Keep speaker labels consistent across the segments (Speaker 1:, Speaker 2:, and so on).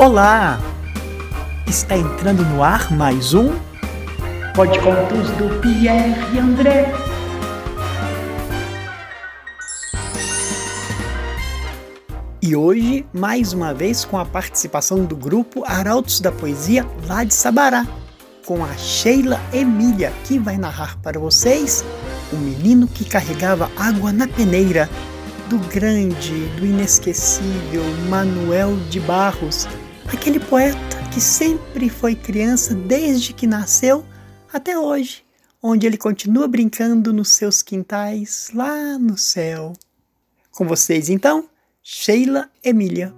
Speaker 1: Olá! Está entrando no ar mais um
Speaker 2: Pode Contos do Pierre e André.
Speaker 1: E hoje, mais uma vez, com a participação do grupo Arautos da Poesia lá de Sabará, com a Sheila Emília, que vai narrar para vocês O Menino que Carregava Água na Peneira, do grande, do inesquecível Manuel de Barros, aquele poeta que sempre foi criança desde que nasceu até hoje, onde ele continua brincando nos seus quintais lá no céu. Com vocês então, Sheila Emília.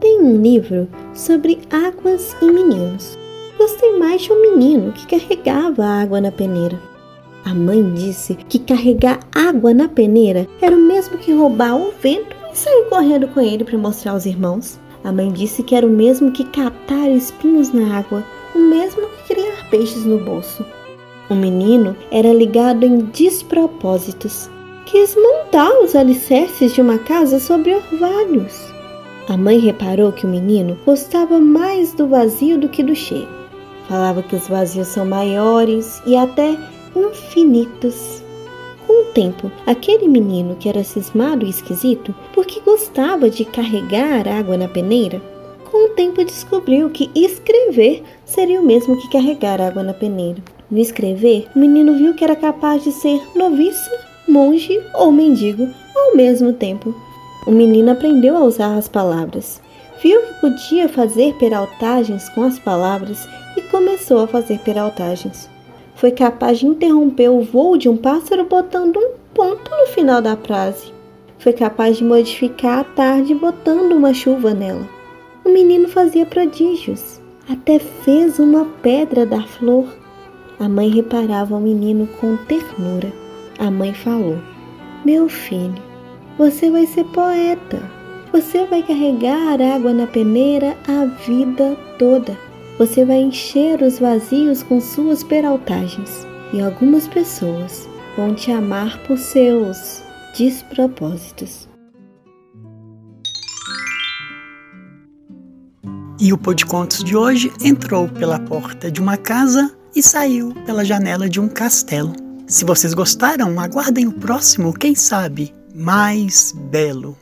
Speaker 3: Tem um livro sobre águas e meninos. Gostei mais um menino que carregava água na peneira. A mãe disse que carregar água na peneira era o mesmo que roubar o vento e sair correndo com ele para mostrar aos irmãos. A mãe disse que era o mesmo que catar espinhos na água, o mesmo que criar peixes no bolso. O menino era ligado em despropósitos. Quis montar os alicerces de uma casa sobre orvalhos. A mãe reparou que o menino gostava mais do vazio do que do cheio. Falava que os vazios são maiores e até infinitos. Com o tempo, aquele menino que era cismado e esquisito porque gostava de carregar água na peneira, com o tempo descobriu que escrever seria o mesmo que carregar água na peneira. No escrever, o menino viu que era capaz de ser noviço, monge ou mendigo ao mesmo tempo. O menino aprendeu a usar as palavras, viu que podia fazer peraltagens com as palavras e começou a fazer peraltagens foi capaz de interromper o voo de um pássaro botando um ponto no final da frase. Foi capaz de modificar a tarde botando uma chuva nela. O menino fazia prodígios, até fez uma pedra da flor. A mãe reparava o menino com ternura. A mãe falou: Meu filho, você vai ser poeta. Você vai carregar água na peneira a vida toda você vai encher os vazios com suas peraltagens, e algumas pessoas vão te amar por seus despropósitos.
Speaker 1: E o Pô de Contos de hoje entrou pela porta de uma casa e saiu pela janela de um castelo. Se vocês gostaram, aguardem o próximo, quem sabe, mais belo.